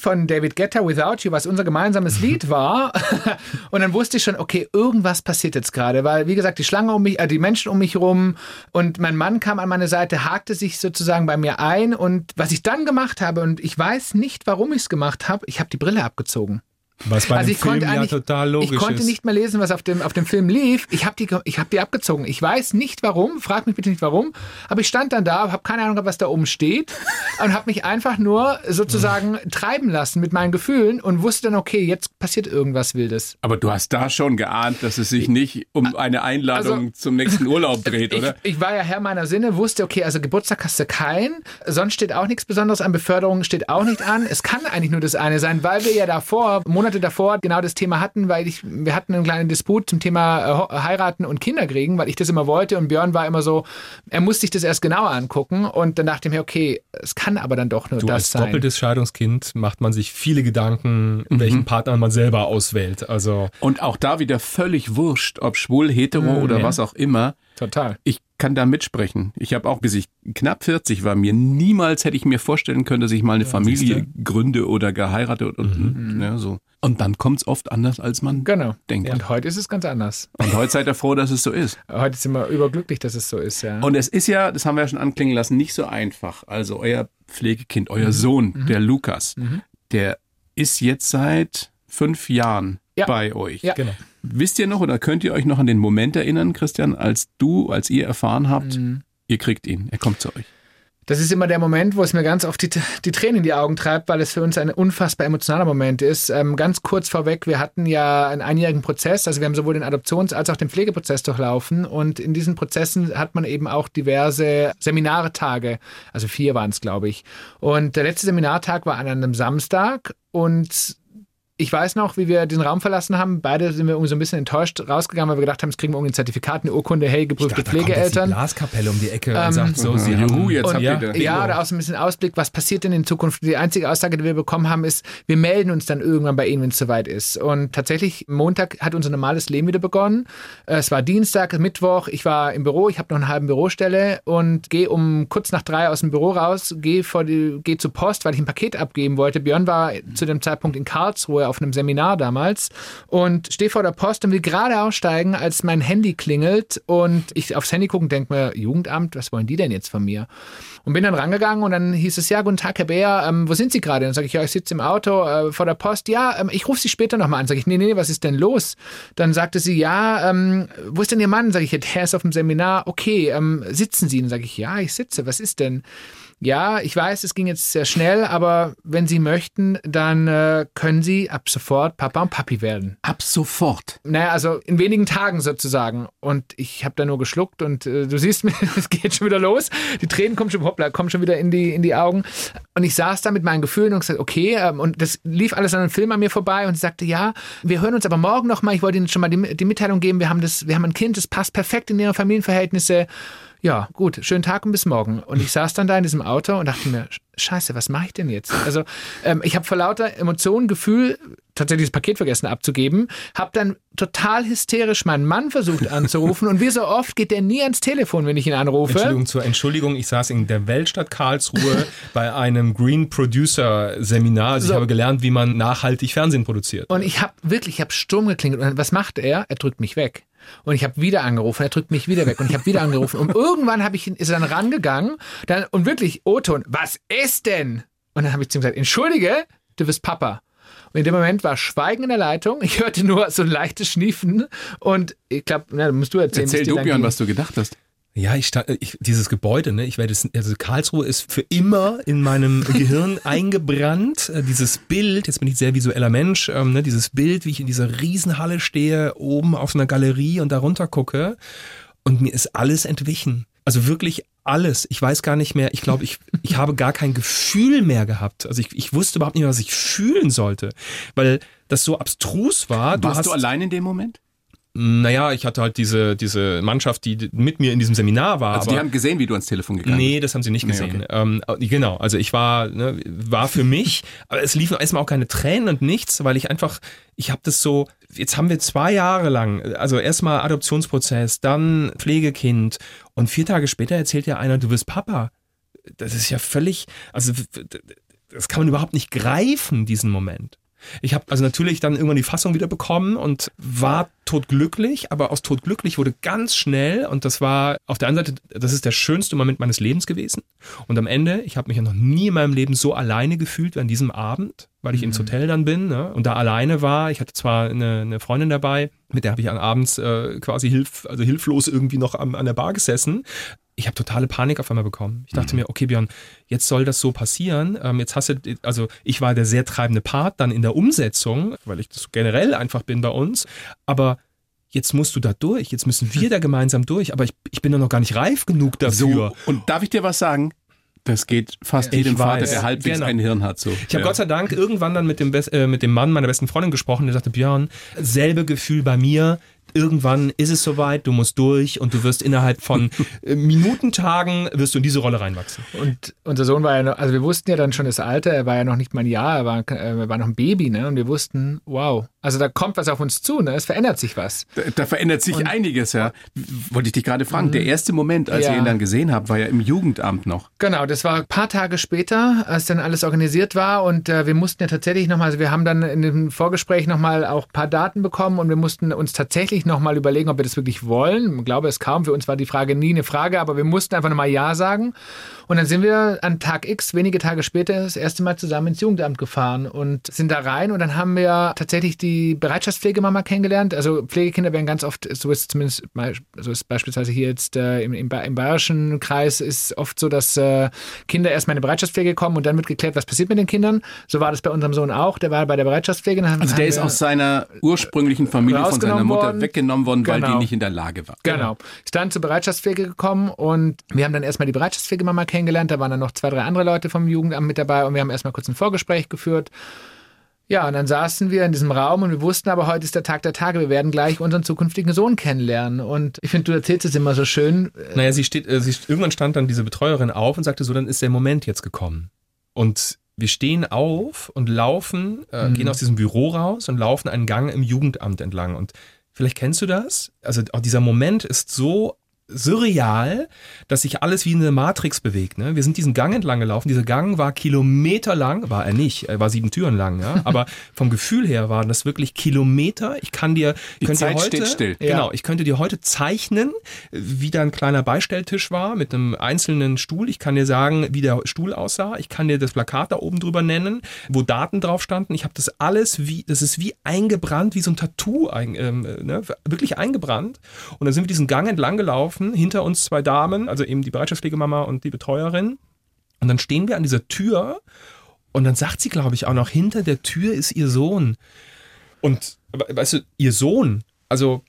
von David Guetta, Without You, was unser gemeinsames Lied war. und dann wusste ich schon, okay, irgendwas passiert jetzt gerade, weil, wie gesagt, die Schlange um mich, äh, die Menschen um mich rum und mein Mann kam an meine Seite, hakte sich sozusagen bei mir ein und was ich dann gemacht habe, und ich weiß nicht, warum ich es gemacht habe, ich habe die Brille abgezogen. Was bei Also ich Film konnte ja total logisch Ich konnte ist. nicht mehr lesen, was auf dem, auf dem Film lief. Ich habe die, ich hab die abgezogen. Ich weiß nicht warum, frag mich bitte nicht warum, aber ich stand dann da, habe keine Ahnung, gehabt, was da oben steht und habe mich einfach nur sozusagen treiben lassen mit meinen Gefühlen und wusste dann, okay, jetzt passiert irgendwas Wildes. Aber du hast da schon geahnt, dass es sich nicht um eine Einladung Also- zum nächsten Urlaub dreht, Ich, oder? ich war ja Herr meiner Sinne, wusste, okay, also Geburtstag hast du keinen, sonst steht auch nichts Besonderes an, Beförderung steht auch nicht an. Es kann eigentlich nur das eine sein, weil wir ja davor, Monate davor, genau das Thema hatten, weil ich, wir hatten einen kleinen Disput zum Thema äh, Ho- heiraten und Kinder kriegen, weil ich das immer wollte und Björn war immer so, er musste sich das erst genauer angucken und dann dachte ich mir, okay, es kann aber dann doch nur Du das als sein. doppeltes Scheidungskind macht man sich viele Gedanken, Mhm. welchen Partner man selber auswählt. Also Und auch da wieder völlig wurscht, ob schwul, hetero oder ja. was auch immer. Total. Ich kann da mitsprechen. Ich habe auch, bis ich knapp 40 war, mir niemals hätte ich mir vorstellen können, dass ich mal eine Familie gründe oder geheiratet und ja, so. Und dann kommt's oft anders, als man Genau. denkt. Und heute ist es ganz anders. Und heute seid ihr froh, dass es so ist. Heute sind wir überglücklich, dass es so ist, ja. Und es ist ja, das haben wir ja schon anklingen lassen, nicht so einfach. Also euer Pflegekind, euer Sohn, der Lukas, der ist jetzt seit fünf Jahren Ja. bei euch. Ja. genau. Wisst ihr noch oder könnt ihr euch noch an den Moment erinnern, Christian, als du, als ihr erfahren habt, ihr kriegt ihn, er kommt zu euch? Das ist immer der Moment, wo es mir ganz oft die, die Tränen in die Augen treibt, weil es für uns ein unfassbar emotionaler Moment ist. Ähm, ganz kurz vorweg, wir hatten ja einen einjährigen Prozess, also wir haben sowohl den Adoptions- als auch den Pflegeprozess durchlaufen und in diesen Prozessen hat man eben auch diverse Seminartage, also vier waren es, glaube ich. Und der letzte Seminartag war an einem Samstag und ich weiß noch, wie wir den Raum verlassen haben. Beide sind wir irgendwie so ein bisschen enttäuscht rausgegangen, weil wir gedacht haben, jetzt kriegen wir irgendwie ein Zertifikat, eine Urkunde, hey, geprüfte da kommt jetzt die Pflegeeltern. Blaskapelle um die Ecke Ähm, und sagt so, sie Juhu, haben... jetzt Und habt ja, ihr da. Ja, oder auch so ein bisschen Ausblick, was passiert denn in Zukunft? Die einzige Aussage, die wir bekommen haben, ist, wir melden uns dann irgendwann bei Ihnen, wenn es soweit ist. Und tatsächlich, Montag hat unser normales Leben wieder begonnen. Äh, Es war Dienstag, Mittwoch, ich war im Büro, ich habe noch eine halbe Bürostelle und gehe um kurz nach drei aus dem Büro raus, gehe gehe zur Post, weil ich ein Paket abgeben wollte. Björn war zu dem Zeitpunkt in Karlsruhe auf einem Seminar damals und stehe vor der Post und will gerade aussteigen, als mein Handy klingelt und ich aufs Handy gucke und denke mir, Jugendamt, was wollen die denn jetzt von mir? Und bin dann rangegangen und dann hieß es, ja, guten Tag, Herr Bär, ähm, wo sind Sie gerade? Dann sage ich, ja, ich sitze im Auto äh, vor der Post. Ja, ähm, ich rufe Sie später nochmal an. Sage ich, nee, nee, was ist denn los? Dann sagte sie, ja, ähm, wo ist denn Ihr Mann? Sage ich, der ist auf dem Seminar. Okay, ähm, sitzen Sie? Dann sage ich, ja, ich sitze. Was ist denn? Ja, ich weiß, es ging jetzt sehr schnell, aber wenn Sie möchten, dann äh, können Sie ab sofort Papa und Papi werden. Ab sofort. Naja, also in wenigen Tagen sozusagen. Und ich habe da nur geschluckt und äh, du siehst mir, es geht schon wieder los. Die Tränen kommen schon, hoppla, kommen schon wieder in die, in die Augen. Und ich saß da mit meinen Gefühlen und gesagt, okay, ähm, und das lief alles an einem Film an mir vorbei und sie sagte, ja, wir hören uns aber morgen nochmal. Ich wollte Ihnen schon mal die, die Mitteilung geben, wir haben das, wir haben ein Kind, das passt perfekt in Ihre Familienverhältnisse. Ja, gut, schönen Tag und bis morgen. Und ich saß dann da in diesem Auto und dachte mir, scheiße, was mache ich denn jetzt? Also ähm, ich habe vor lauter Emotionen, Gefühl, tatsächlich das Paket vergessen abzugeben, habe dann total hysterisch meinen Mann versucht anzurufen und wie so oft geht der nie ans Telefon, wenn ich ihn anrufe. Entschuldigung zur Entschuldigung, ich saß in der Weltstadt Karlsruhe bei einem Green Producer Seminar. Also So. ich habe gelernt, wie man nachhaltig Fernsehen produziert. Und ich habe wirklich, ich habe Sturm geklingelt. Und was macht er? Er drückt mich weg. Und ich habe wieder angerufen, er drückt mich wieder weg und ich habe wieder angerufen. Und irgendwann habe ich ihn, ist er dann rangegangen dann, und wirklich, O-Ton, was ist denn? Und dann habe ich zu ihm gesagt, entschuldige, du bist Papa. Und in dem Moment war Schweigen in der Leitung. Ich hörte nur so ein leichtes Schniefen. Und ich glaube, na, musst du erzählen. Erzähl du, Björn, was du gedacht hast. Ja, ich, ich dieses Gebäude, ne, ich werde es, also Karlsruhe ist für immer in meinem Gehirn eingebrannt. Äh, Dieses Bild, jetzt bin ich sehr visueller Mensch, ähm, ne, dieses Bild, wie ich in dieser Riesenhalle stehe, oben auf einer Galerie und da runter gucke und mir ist alles entwichen. Also wirklich alles. Ich weiß gar nicht mehr, ich glaube, ich, ich habe gar kein Gefühl mehr gehabt. Also ich, ich wusste überhaupt nicht mehr, was ich fühlen sollte, weil das so abstrus war. Warst hast, du allein in dem Moment? Naja, ich hatte halt diese, diese Mannschaft, die mit mir in diesem Seminar war. Also aber die haben gesehen, wie du ans Telefon gegangen Nee, das haben sie nicht Nee, gesehen. okay. ähm, genau, also ich war, ne, war für mich, aber es liefen erstmal auch keine Tränen und nichts, weil ich einfach, ich habe das so, jetzt haben wir zwei Jahre lang, also erstmal Adoptionsprozess, dann Pflegekind und vier Tage später erzählt ja einer, du bist Papa. Das ist ja völlig, also das kann man überhaupt nicht greifen, diesen Moment. Ich habe also natürlich dann irgendwann die Fassung wieder bekommen und war todglücklich, aber aus todglücklich wurde ganz schnell und das war auf der einen Seite, das ist der schönste Moment meines Lebens gewesen und am Ende, ich habe mich ja noch nie in meinem Leben so alleine gefühlt wie an diesem Abend, weil ich mhm. ins Hotel dann bin ne, und da alleine war. Ich hatte zwar eine, eine Freundin dabei, mit der habe ich abends äh, quasi hilf, also hilflos irgendwie noch am, an der Bar gesessen, ich habe totale Panik auf einmal bekommen. Ich dachte mhm. mir, okay, Björn, jetzt soll das so passieren. Ähm, jetzt hast du, also ich war der sehr treibende Part dann in der Umsetzung, weil ich das generell einfach bin bei uns. Aber jetzt musst du da durch, jetzt müssen wir da gemeinsam durch. Aber ich, ich bin da noch gar nicht reif genug dafür. So, und darf ich dir was sagen? Das geht fast ja, jedem Vater, der halbwegs genau. ein Hirn hat. So. Ich habe ja. Gott sei Dank irgendwann dann mit dem, äh, mit dem Mann meiner besten Freundin gesprochen, der sagte, Björn, selbe Gefühl bei mir, irgendwann ist es soweit, du musst durch und du wirst innerhalb von äh, Minutentagen wirst du in diese Rolle reinwachsen. Und unser Sohn war ja noch, also wir wussten ja dann schon das Alter, er war ja noch nicht mal ein Jahr, er war, äh, er war noch ein Baby, ne? Und wir wussten, wow, also da kommt was auf uns zu, ne? Es verändert sich was. Da, da verändert sich und, einiges, ja. Wollte ich dich gerade fragen. Der mhm. erste Moment, als ja. ihr ihn dann gesehen habt, war ja im Jugendamt noch. Genau, das war ein paar Tage später, als dann alles organisiert war und äh, wir mussten ja tatsächlich nochmal, also wir haben dann in dem Vorgespräch nochmal auch ein paar Daten bekommen und wir mussten uns tatsächlich nochmal überlegen, ob wir das wirklich wollen. Ich glaube es kaum. Für uns war die Frage nie eine Frage, aber wir mussten einfach nochmal Ja sagen. Und dann sind wir an Tag X, wenige Tage später, das erste Mal zusammen ins Jugendamt gefahren und sind da rein und dann haben wir tatsächlich die Bereitschaftspflegemama kennengelernt. Also Pflegekinder werden ganz oft, so ist zumindest, so ist beispielsweise hier jetzt äh, im, im, im, bayerischen Kreis ist oft so, dass äh, Kinder erstmal in die Bereitschaftspflege kommen und dann wird geklärt, was passiert mit den Kindern. So war das bei unserem Sohn auch. Der war bei der Bereitschaftspflege. also der ist aus seiner ursprünglichen Familie von seiner Mutter worden. weggenommen worden, genau. weil die genau. nicht in der Lage war. Genau. Ist dann zur Bereitschaftspflege gekommen und wir haben dann erstmal die Bereitschaftspflegemama kennengelernt. Da waren dann noch zwei, drei andere Leute vom Jugendamt mit dabei und wir haben erstmal kurz ein Vorgespräch geführt. Ja, und dann saßen wir in diesem Raum und wir wussten aber, heute ist der Tag der Tage. Wir werden gleich unseren zukünftigen Sohn kennenlernen. Und ich finde, du erzählst es immer so schön. Naja, sie steht, äh, sie, irgendwann stand dann diese Betreuerin auf und sagte so, dann ist der Moment jetzt gekommen. Und wir stehen auf und laufen, äh, mhm. gehen aus diesem Büro raus und laufen einen Gang im Jugendamt entlang. Und vielleicht kennst du das. Also auch dieser Moment ist so surreal, dass sich alles wie in eine Matrix bewegt. Ne? Wir sind diesen Gang entlang gelaufen. Dieser Gang war kilometerlang, war er nicht, er war sieben Türen lang, ja? aber vom Gefühl her waren das wirklich Kilometer. Ich kann dir, Die könnte Zeit dir heute, steht still. Genau, ich könnte dir heute zeichnen, wie da ein kleiner Beistelltisch war mit einem einzelnen Stuhl. Ich kann dir sagen, wie der Stuhl aussah. Ich kann dir das Plakat da oben drüber nennen, wo Daten drauf standen. Ich habe das alles wie, das ist wie eingebrannt, wie so ein Tattoo, ein, ähm, ne? wirklich eingebrannt. Und dann sind wir diesen Gang entlang gelaufen gelaufen, hinter uns zwei Damen, also eben die Bereitschaftspflegemama und die Betreuerin. Und dann stehen wir an dieser Tür und dann sagt sie, glaube ich, auch noch, hinter der Tür ist ihr Sohn. Und, weißt du, ihr Sohn, also,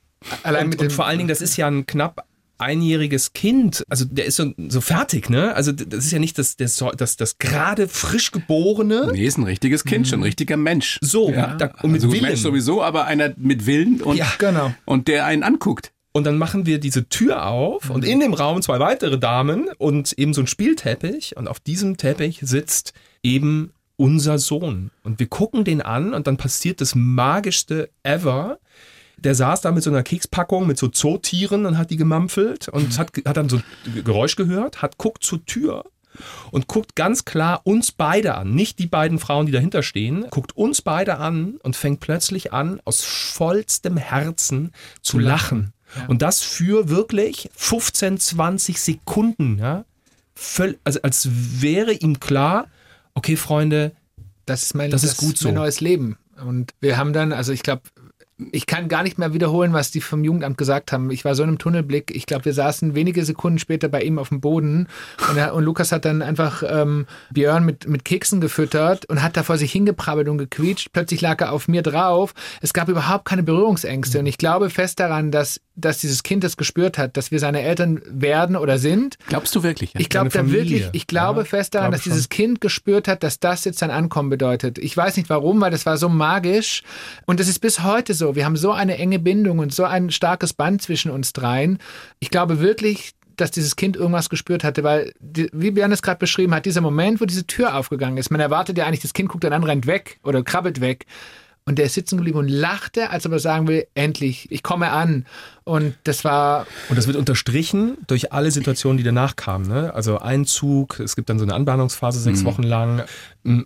Allein und, und vor allen Dingen, das ist ja ein knapp einjähriges Kind, also der ist so, so fertig, ne? Also das ist ja nicht das, das, das, das gerade frisch geborene. Nee, ist ein richtiges Kind, mhm. schon ein richtiger Mensch. So, ja. da, und mit also Willen. Mensch sowieso, aber einer mit Willen und, ja, genau. und der einen anguckt. Und dann machen wir diese Tür auf und in dem Raum zwei weitere Damen und eben so ein Spielteppich. Und auf diesem Teppich sitzt eben unser Sohn. Und wir gucken den an und dann passiert das magischste ever. Der saß da mit so einer Kekspackung mit so Zootieren und hat die gemampfelt und mhm. hat, hat dann so ein Geräusch gehört, hat guckt zur Tür und guckt ganz klar uns beide an, nicht die beiden Frauen, die dahinter stehen, guckt uns beide an und fängt plötzlich an, aus vollstem Herzen zu lachen. Und das für wirklich 15, 20 Sekunden. Ja? Völl, also als wäre ihm klar, okay, Freunde, das ist mein, das, das ist gut so. mein neues Leben. Und wir haben dann, also ich glaube, ich kann gar nicht mehr wiederholen, was die vom Jugendamt gesagt haben. Ich war so in einem Tunnelblick. Ich glaube, wir saßen wenige Sekunden später bei ihm auf dem Boden und, er, und Lukas hat dann einfach ähm, Björn mit, mit Keksen gefüttert und hat da vor sich hingeprabbelt und gequietscht. Plötzlich lag er auf mir drauf. Es gab überhaupt keine Berührungsängste und ich glaube fest daran, dass, dass dieses Kind das gespürt hat, dass wir seine Eltern werden oder sind. Glaubst du wirklich? Ja? Ich glaube da wirklich, ich glaube ja, fest daran, dass schon. dieses Kind gespürt hat, dass das jetzt sein Ankommen bedeutet. Ich weiß nicht warum, weil das war so magisch und das ist bis heute so. Wir haben so eine enge Bindung und so ein starkes Band zwischen uns dreien. Ich glaube wirklich, dass dieses Kind irgendwas gespürt hatte, weil, wie Björn es gerade beschrieben hat, dieser Moment, wo diese Tür aufgegangen ist, man erwartet ja eigentlich, das Kind guckt dann an, rennt weg oder krabbelt weg. Und der ist sitzen geblieben und lachte, als ob er sagen will, endlich, ich komme an. Und das war. Und das wird unterstrichen durch alle Situationen, die danach kamen. Ne? Also Einzug, es gibt dann so eine Anbahnungsphase sechs mhm. Wochen lang.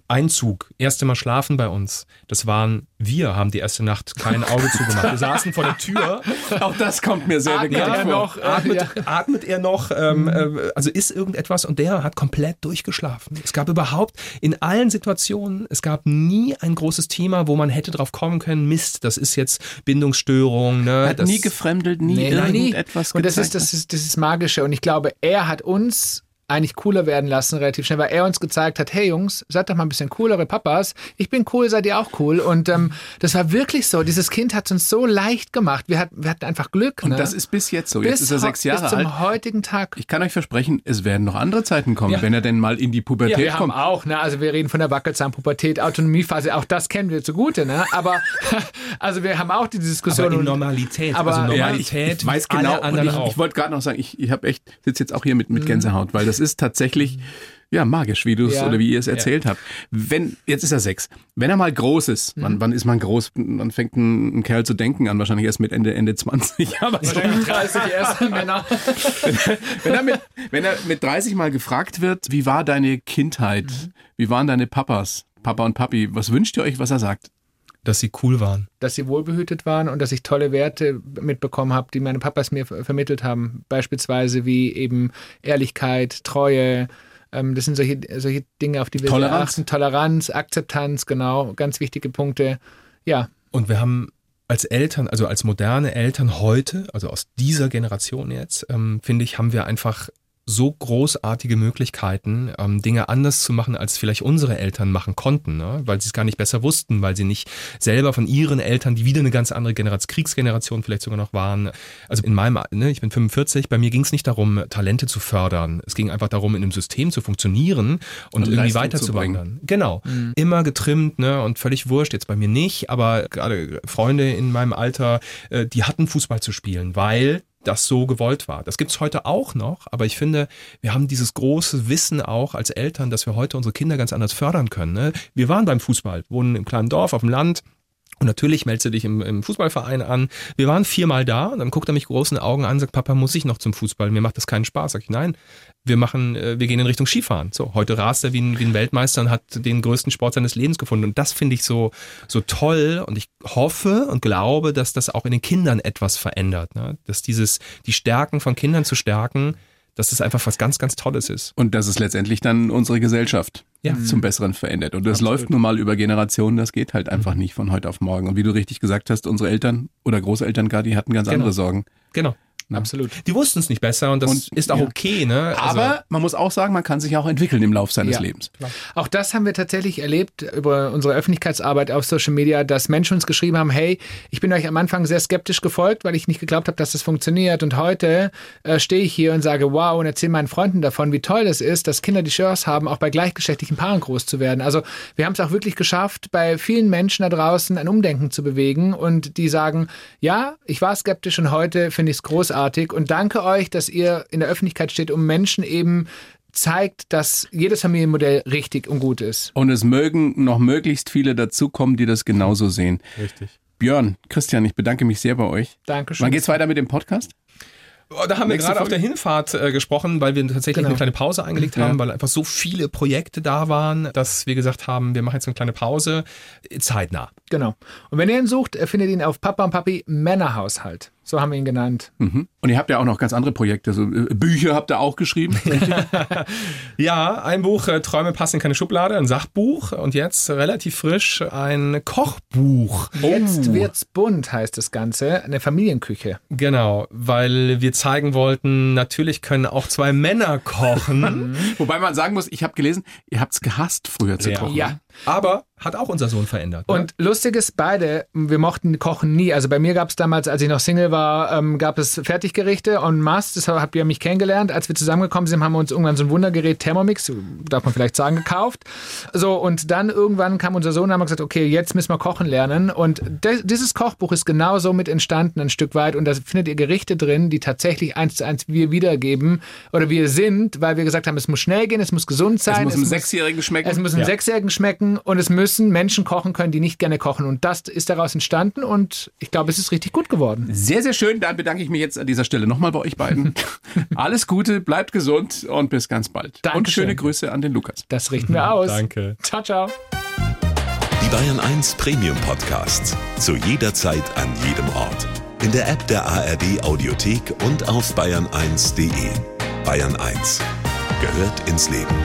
Einzug, erste Mal schlafen bei uns. Das waren wir, haben die erste Nacht kein Auge zugemacht. Wir saßen vor der Tür. Auch das kommt mir sehr bekannt ja, vor. Noch, atmet, ja. atmet, er noch? Ähm, äh, also ist irgendetwas und der hat komplett durchgeschlafen. Es gab überhaupt in allen Situationen, es gab nie ein großes Thema, wo man hätte drauf kommen können, Mist, das ist jetzt Bindungsstörung. Ne? Hat das, nie gefremdelt, nie nee, irgendetwas Und das ist, das ist das ist magische und ich glaube, er hat uns eigentlich cooler werden lassen, relativ schnell, weil er uns gezeigt hat, hey Jungs, seid doch mal ein bisschen coolere Papas. Ich bin cool, seid ihr auch cool. Und ähm, das war wirklich so. Dieses Kind hat es uns so leicht gemacht. Wir, hat, wir hatten einfach Glück. Und ne? das ist bis jetzt so. Bis jetzt ist er sechs Jahre bis zum alt. heutigen Tag. Ich kann euch versprechen, es werden noch andere Zeiten kommen, ja. wenn er denn mal in die Pubertät ja, wir kommt. Haben auch, ne? Also wir reden von der Wackelzahnpubertät, Autonomiephase, auch das kennen wir zugute, ne? Aber also wir haben auch die Diskussion. Aber in Normalität. Aber also Normalität. Ja, ich, ich weiß genau. Und ich, ich wollte gerade noch sagen, ich, ich habe echt, sitze jetzt auch hier mit, mit mhm. Gänsehaut, weil das ist tatsächlich ja, magisch, wie du es ja. oder wie ihr es erzählt ja. habt. Wenn, jetzt ist er sechs. Wenn er mal groß ist, mhm. wann, wann ist man groß? Wann fängt ein, ein, Kerl zu denken an? Wahrscheinlich erst mit Ende, Ende 20. Aber so 30 erste Männer. wenn, wenn, er mit, wenn er mit 30 mal gefragt wird, wie war deine Kindheit? Mhm. Wie waren deine Papas? Papa und Papi, was wünscht ihr euch, was er sagt? Dass sie cool waren. Dass sie wohlbehütet waren und dass ich tolle Werte mitbekommen habe, die meine Papas mir vermittelt haben. Beispielsweise wie eben Ehrlichkeit, Treue, ähm, das sind solche, solche Dinge, auf die wir Toleranz. achten. Toleranz, Akzeptanz, genau, ganz wichtige Punkte. Ja. Und wir haben als Eltern, also als moderne Eltern heute, also aus dieser Generation jetzt, ähm, finde ich, haben wir einfach so großartige Möglichkeiten, ähm, Dinge anders zu machen, als vielleicht unsere Eltern machen konnten, ne? weil sie es gar nicht besser wussten, weil sie nicht selber von ihren Eltern, die wieder eine ganz andere Generation, Kriegsgeneration vielleicht sogar noch waren. Also in meinem, ne, ich bin 45, bei mir ging es nicht darum, Talente zu fördern. Es ging einfach darum, in einem System zu funktionieren und, und irgendwie weiterzuwandern. Genau. Mhm. Immer getrimmt ne? und völlig wurscht, jetzt bei mir nicht, aber gerade Freunde in meinem Alter, äh, die hatten Fußball zu spielen, weil das so gewollt war. Das gibt's heute auch noch, aber ich finde, wir haben dieses große Wissen auch als Eltern, dass wir heute unsere Kinder ganz anders fördern können. Ne? Wir waren beim Fußball, wohnen im kleinen Dorf auf dem Land, und natürlich meldest du dich im, im, Fußballverein an. Wir waren viermal da und dann guckt er mich großen Augen an sagt, Papa, muss ich noch zum Fußball? Mir macht das keinen Spaß. Sag ich, nein, wir machen, äh, wir gehen in Richtung Skifahren. So, heute rast er wie ein, wie ein Weltmeister und hat den größten Sport seines Lebens gefunden. Und das finde ich so, so toll. Und ich hoffe und glaube, dass das auch in den Kindern etwas verändert. Ne? Dass dieses, die Stärken von Kindern zu stärken, dass das einfach was ganz, ganz Tolles ist. Und dass es letztendlich dann unsere Gesellschaft ja. zum Besseren verändert. Und das Absolut. läuft nun mal über Generationen, das geht halt einfach mhm. nicht von heute auf morgen. Und wie du richtig gesagt hast, unsere Eltern oder Großeltern gar, die hatten ganz genau. andere Sorgen. Genau. Ne? Absolut. Die wussten es nicht besser und das und, ist auch ja. okay. Ne? Also Aber man muss auch sagen, man kann sich auch entwickeln im Laufe seines ja. Lebens. Klar. Auch das haben wir tatsächlich erlebt über unsere Öffentlichkeitsarbeit auf Social Media, dass Menschen uns geschrieben haben, hey, ich bin euch am Anfang sehr skeptisch gefolgt, weil ich nicht geglaubt habe, dass das funktioniert. Und heute äh, stehe ich hier und sage, wow, und erzähle meinen Freunden davon, wie toll das ist, dass Kinder die Chance haben, auch bei gleichgeschlechtlichen Paaren groß zu werden. Also wir haben es auch wirklich geschafft, bei vielen Menschen da draußen ein Umdenken zu bewegen und die sagen, ja, ich war skeptisch und heute finde ich es großartig und danke euch, dass ihr in der Öffentlichkeit steht, um Menschen eben zeigt, dass jedes Familienmodell richtig und gut ist. Und es mögen noch möglichst viele dazukommen, die das genauso sehen. Richtig. Björn, Christian, ich bedanke mich sehr bei euch. Dankeschön. Wann geht's weiter mit dem Podcast? Oh, da haben Nächste wir gerade auf der Hinfahrt äh, gesprochen, weil wir tatsächlich genau. eine kleine Pause eingelegt haben, ja. weil einfach so viele Projekte da waren, dass wir gesagt haben, wir machen jetzt eine kleine Pause, zeitnah. Genau. Und wenn ihr ihn sucht, findet ihn auf Papa und Papi Männerhaushalt. So haben wir ihn genannt. Mhm. Und ihr habt ja auch noch ganz andere Projekte. So, äh, Bücher habt ihr auch geschrieben. ja, ein Buch, äh, Träume passen in keine Schublade, ein Sachbuch. Und jetzt relativ frisch ein Kochbuch. Jetzt oh. wird's bunt, heißt das Ganze. Eine Familienküche. Genau, weil wir zeigen wollten, natürlich können auch zwei Männer kochen. Wobei man sagen muss, ich habe gelesen, ihr habt's gehasst, früher zu ja. kochen. Ja. Aber hat auch unser Sohn verändert. Ne? Und lustig ist, beide, wir mochten Kochen nie. Also bei mir gab es damals, als ich noch Single war, ähm, gab es Fertiggerichte en masse. Das habt ihr mich kennengelernt. Als wir zusammengekommen sind, haben wir uns irgendwann so ein Wundergerät Thermomix, darf man vielleicht sagen, gekauft. So, und dann irgendwann kam unser Sohn und haben gesagt, okay, jetzt müssen wir kochen lernen. Und dieses Kochbuch ist genau so mit entstanden, ein Stück weit. Und da findet ihr Gerichte drin, die tatsächlich eins zu eins wir wiedergeben oder wir sind, weil wir gesagt haben, es muss schnell gehen, es muss gesund sein. Es muss einem Sechsjährigen schmecken. Es muss einem ja. Sechsjährigen schmecken schmecken und es müssen Menschen kochen können, die nicht gerne kochen. Und das ist daraus entstanden und ich glaube, es ist richtig gut geworden. Sehr, sehr schön. Dann bedanke ich mich jetzt an dieser Stelle nochmal bei euch beiden. Alles Gute, bleibt gesund und bis ganz bald. Dankeschön. Und schöne Grüße an den Lukas. Das richten wir aus. Danke. Ciao, ciao. Die Bayern 1 Premium Podcasts. Zu jeder Zeit, an jedem Ort. In der App der ARD Audiothek und auf bayern1.de. Bayern 1 gehört ins Leben.